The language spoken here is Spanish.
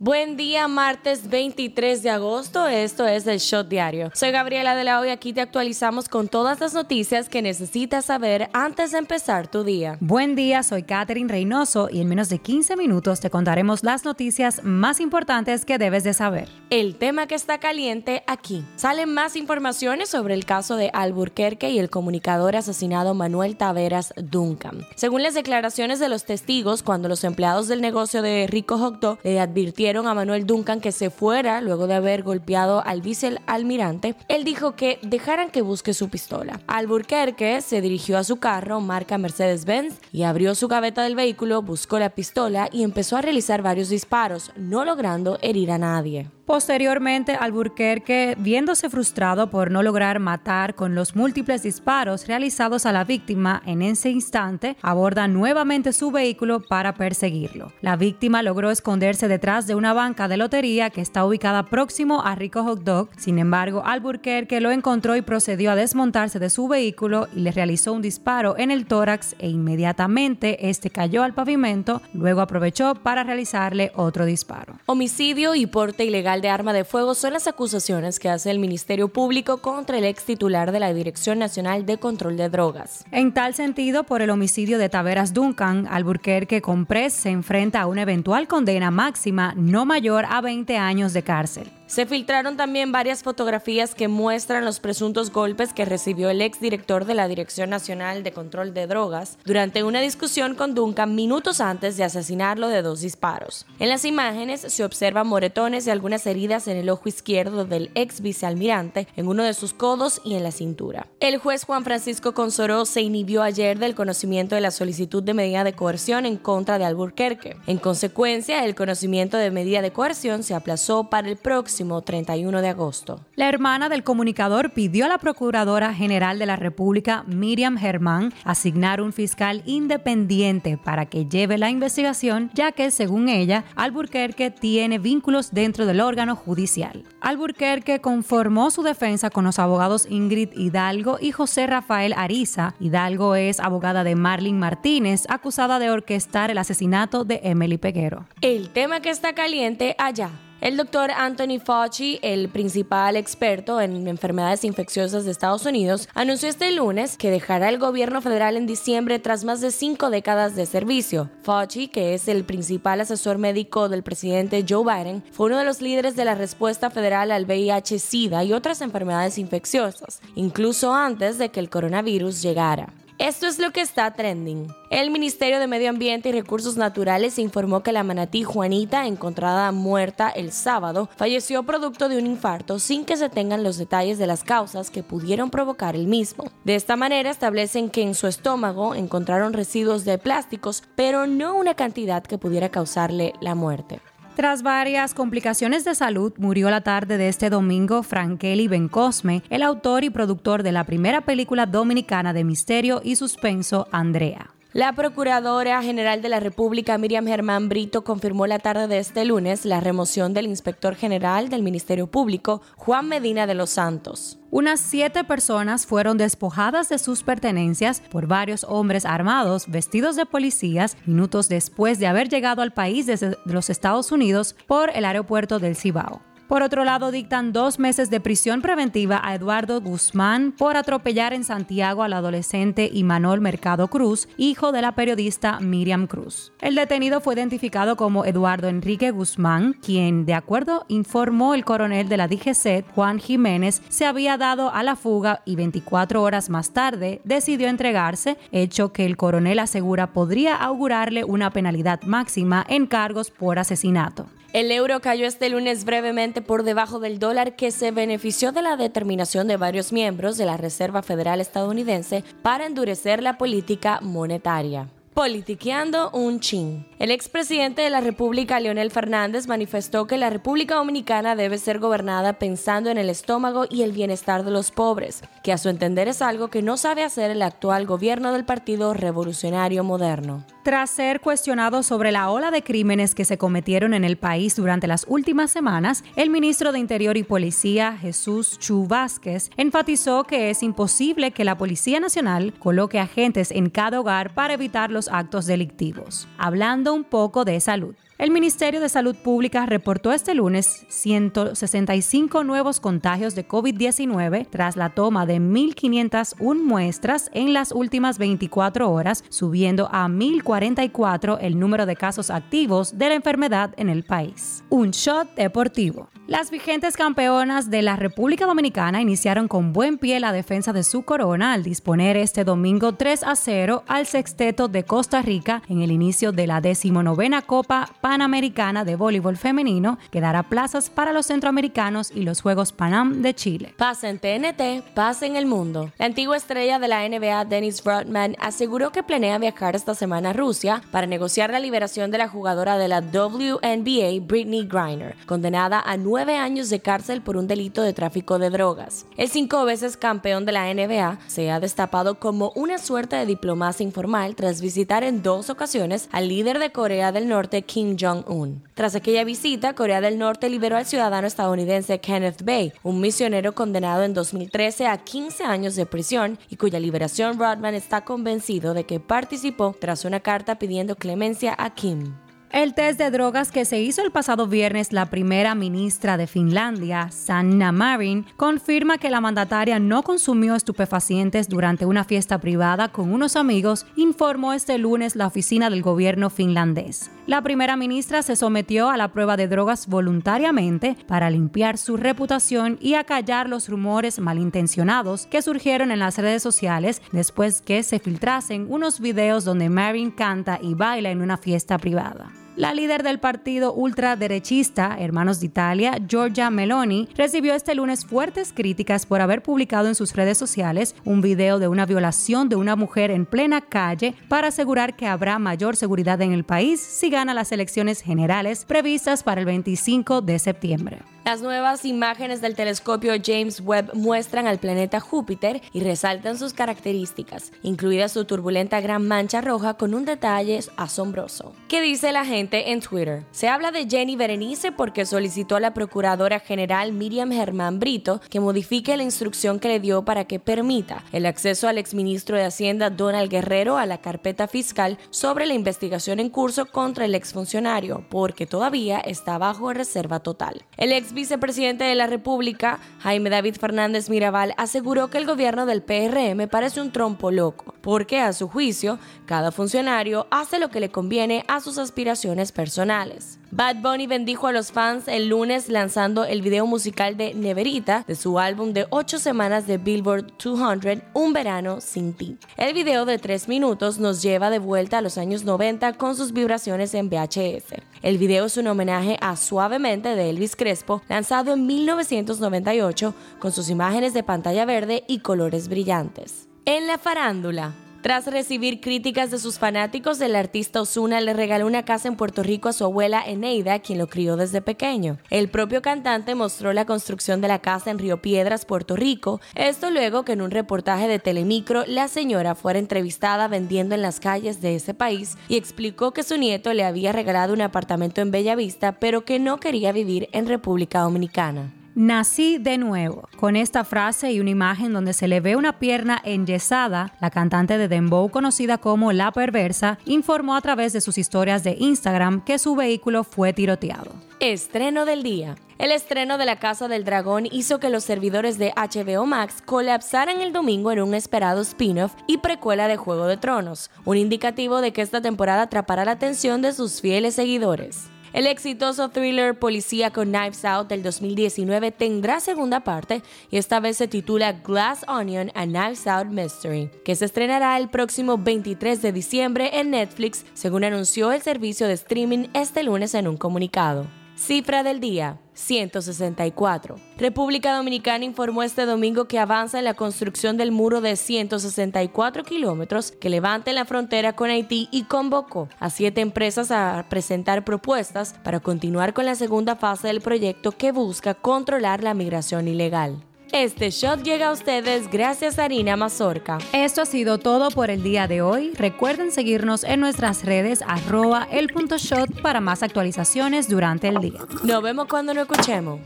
Buen día, martes 23 de agosto. Esto es el Shot Diario. Soy Gabriela de la Hoy. Aquí te actualizamos con todas las noticias que necesitas saber antes de empezar tu día. Buen día, soy Katherine Reynoso y en menos de 15 minutos te contaremos las noticias más importantes que debes de saber. El tema que está caliente aquí. Salen más informaciones sobre el caso de Alburquerque y el comunicador asesinado Manuel Taveras Duncan. Según las declaraciones de los testigos, cuando los empleados del negocio de Rico Hogdo le advirtieron a Manuel Duncan que se fuera luego de haber golpeado al vicealmirante, él dijo que dejaran que busque su pistola. Alburquerque se dirigió a su carro, marca Mercedes-Benz, y abrió su gaveta del vehículo, buscó la pistola y empezó a realizar varios disparos, no logrando herir a nadie. Posteriormente, Alburquerque, viéndose frustrado por no lograr matar con los múltiples disparos realizados a la víctima en ese instante, aborda nuevamente su vehículo para perseguirlo. La víctima logró esconderse detrás de una banca de lotería que está ubicada próximo a Rico Hot Dog. Sin embargo, Alburquerque lo encontró y procedió a desmontarse de su vehículo y le realizó un disparo en el tórax e inmediatamente este cayó al pavimento. Luego aprovechó para realizarle otro disparo. Homicidio y porte ilegal de arma de fuego son las acusaciones que hace el Ministerio Público contra el ex titular de la Dirección Nacional de Control de Drogas. En tal sentido, por el homicidio de Taveras Duncan, Alburquerque Comprés se enfrenta a una eventual condena máxima no mayor a 20 años de cárcel. Se filtraron también varias fotografías que muestran los presuntos golpes que recibió el ex director de la Dirección Nacional de Control de Drogas durante una discusión con Duncan minutos antes de asesinarlo de dos disparos. En las imágenes se observan moretones y algunas heridas en el ojo izquierdo del ex vicealmirante, en uno de sus codos y en la cintura. El juez Juan Francisco Consoró se inhibió ayer del conocimiento de la solicitud de medida de coerción en contra de Alburquerque. En consecuencia, el conocimiento de medida de coerción se aplazó para el próximo 31 de agosto. La hermana del comunicador pidió a la Procuradora General de la República, Miriam Germán, asignar un fiscal independiente para que lleve la investigación, ya que, según ella, Alburquerque tiene vínculos dentro del órgano judicial. Alburquerque conformó su defensa con los abogados Ingrid Hidalgo y José Rafael Ariza. Hidalgo es abogada de Marlene Martínez, acusada de orquestar el asesinato de Emily Peguero. El tema que está caliente allá el doctor Anthony Fauci, el principal experto en enfermedades infecciosas de Estados Unidos, anunció este lunes que dejará el gobierno federal en diciembre tras más de cinco décadas de servicio. Fauci, que es el principal asesor médico del presidente Joe Biden, fue uno de los líderes de la respuesta federal al VIH-Sida y otras enfermedades infecciosas, incluso antes de que el coronavirus llegara. Esto es lo que está trending. El Ministerio de Medio Ambiente y Recursos Naturales informó que la manatí Juanita, encontrada muerta el sábado, falleció producto de un infarto sin que se tengan los detalles de las causas que pudieron provocar el mismo. De esta manera establecen que en su estómago encontraron residuos de plásticos, pero no una cantidad que pudiera causarle la muerte. Tras varias complicaciones de salud, murió la tarde de este domingo Frankeli Bencosme, el autor y productor de la primera película dominicana de misterio y suspenso, Andrea. La Procuradora General de la República, Miriam Germán Brito, confirmó la tarde de este lunes la remoción del inspector general del Ministerio Público, Juan Medina de los Santos. Unas siete personas fueron despojadas de sus pertenencias por varios hombres armados vestidos de policías minutos después de haber llegado al país desde los Estados Unidos por el aeropuerto del Cibao. Por otro lado, dictan dos meses de prisión preventiva a Eduardo Guzmán por atropellar en Santiago al adolescente Imanol Mercado Cruz, hijo de la periodista Miriam Cruz. El detenido fue identificado como Eduardo Enrique Guzmán, quien, de acuerdo, informó el coronel de la DGC, Juan Jiménez, se había dado a la fuga y 24 horas más tarde decidió entregarse, hecho que el coronel asegura podría augurarle una penalidad máxima en cargos por asesinato. El euro cayó este lunes brevemente por debajo del dólar que se benefició de la determinación de varios miembros de la Reserva Federal estadounidense para endurecer la política monetaria. Politiqueando un chin. El expresidente de la República, Leonel Fernández, manifestó que la República Dominicana debe ser gobernada pensando en el estómago y el bienestar de los pobres, que a su entender es algo que no sabe hacer el actual gobierno del Partido Revolucionario Moderno. Tras ser cuestionado sobre la ola de crímenes que se cometieron en el país durante las últimas semanas, el ministro de Interior y Policía, Jesús Chu Vázquez, enfatizó que es imposible que la Policía Nacional coloque agentes en cada hogar para evitar los actos delictivos. Hablando un poco de salud. El Ministerio de Salud Pública reportó este lunes 165 nuevos contagios de COVID-19 tras la toma de 1.501 muestras en las últimas 24 horas, subiendo a 1.044 el número de casos activos de la enfermedad en el país. Un shot deportivo. Las vigentes campeonas de la República Dominicana iniciaron con buen pie la defensa de su corona al disponer este domingo 3 a 0 al sexteto de Costa Rica en el inicio de la decimonovena Copa Panamericana de Voleibol Femenino, que dará plazas para los centroamericanos y los Juegos Panam de Chile. Pasa en TNT, pasa en el mundo. La antigua estrella de la NBA, Dennis Rodman, aseguró que planea viajar esta semana a Rusia para negociar la liberación de la jugadora de la WNBA, Britney Griner, condenada a nueve años de cárcel por un delito de tráfico de drogas. El cinco veces campeón de la NBA se ha destapado como una suerte de diplomacia informal tras visitar en dos ocasiones al líder de Corea del Norte, Jong-un. Tras aquella visita, Corea del Norte liberó al ciudadano estadounidense Kenneth Bay, un misionero condenado en 2013 a 15 años de prisión y cuya liberación Rodman está convencido de que participó tras una carta pidiendo clemencia a Kim. El test de drogas que se hizo el pasado viernes la primera ministra de Finlandia, Sanna Marin, confirma que la mandataria no consumió estupefacientes durante una fiesta privada con unos amigos, informó este lunes la oficina del gobierno finlandés. La primera ministra se sometió a la prueba de drogas voluntariamente para limpiar su reputación y acallar los rumores malintencionados que surgieron en las redes sociales después que se filtrasen unos videos donde Marin canta y baila en una fiesta privada. La líder del partido ultraderechista Hermanos de Italia, Giorgia Meloni, recibió este lunes fuertes críticas por haber publicado en sus redes sociales un video de una violación de una mujer en plena calle para asegurar que habrá mayor seguridad en el país si gana las elecciones generales previstas para el 25 de septiembre. Las nuevas imágenes del telescopio James Webb muestran al planeta Júpiter y resaltan sus características, incluida su turbulenta gran mancha roja con un detalle asombroso. ¿Qué dice la gente en Twitter? Se habla de Jenny Berenice porque solicitó a la Procuradora General Miriam Germán Brito que modifique la instrucción que le dio para que permita el acceso al exministro de Hacienda Donald Guerrero a la carpeta fiscal sobre la investigación en curso contra el exfuncionario, porque todavía está bajo reserva total. El ex vicepresidente de la República, Jaime David Fernández Mirabal, aseguró que el gobierno del PRM parece un trompo loco, porque a su juicio, cada funcionario hace lo que le conviene a sus aspiraciones personales. Bad Bunny bendijo a los fans el lunes lanzando el video musical de Neverita de su álbum de 8 semanas de Billboard 200, Un verano sin ti. El video de 3 minutos nos lleva de vuelta a los años 90 con sus vibraciones en VHS. El video es un homenaje a Suavemente de Elvis Crespo, lanzado en 1998 con sus imágenes de pantalla verde y colores brillantes. En la farándula, tras recibir críticas de sus fanáticos, el artista Osuna le regaló una casa en Puerto Rico a su abuela Eneida, quien lo crió desde pequeño. El propio cantante mostró la construcción de la casa en Río Piedras, Puerto Rico, esto luego que en un reportaje de Telemicro la señora fuera entrevistada vendiendo en las calles de ese país y explicó que su nieto le había regalado un apartamento en Bellavista, pero que no quería vivir en República Dominicana. Nací de nuevo. Con esta frase y una imagen donde se le ve una pierna enyesada, la cantante de Dembow, conocida como La Perversa, informó a través de sus historias de Instagram que su vehículo fue tiroteado. Estreno del día. El estreno de La Casa del Dragón hizo que los servidores de HBO Max colapsaran el domingo en un esperado spin-off y precuela de Juego de Tronos, un indicativo de que esta temporada atrapará la atención de sus fieles seguidores. El exitoso thriller policíaco Knives Out del 2019 tendrá segunda parte y esta vez se titula Glass Onion a Knives Out Mystery, que se estrenará el próximo 23 de diciembre en Netflix, según anunció el servicio de streaming este lunes en un comunicado. Cifra del día. 164. República Dominicana informó este domingo que avanza en la construcción del muro de 164 kilómetros que levanta en la frontera con Haití y convocó a siete empresas a presentar propuestas para continuar con la segunda fase del proyecto que busca controlar la migración ilegal. Este shot llega a ustedes gracias a Harina Mazorca. Esto ha sido todo por el día de hoy. Recuerden seguirnos en nuestras redes arroba el punto shot para más actualizaciones durante el día. Nos vemos cuando nos escuchemos.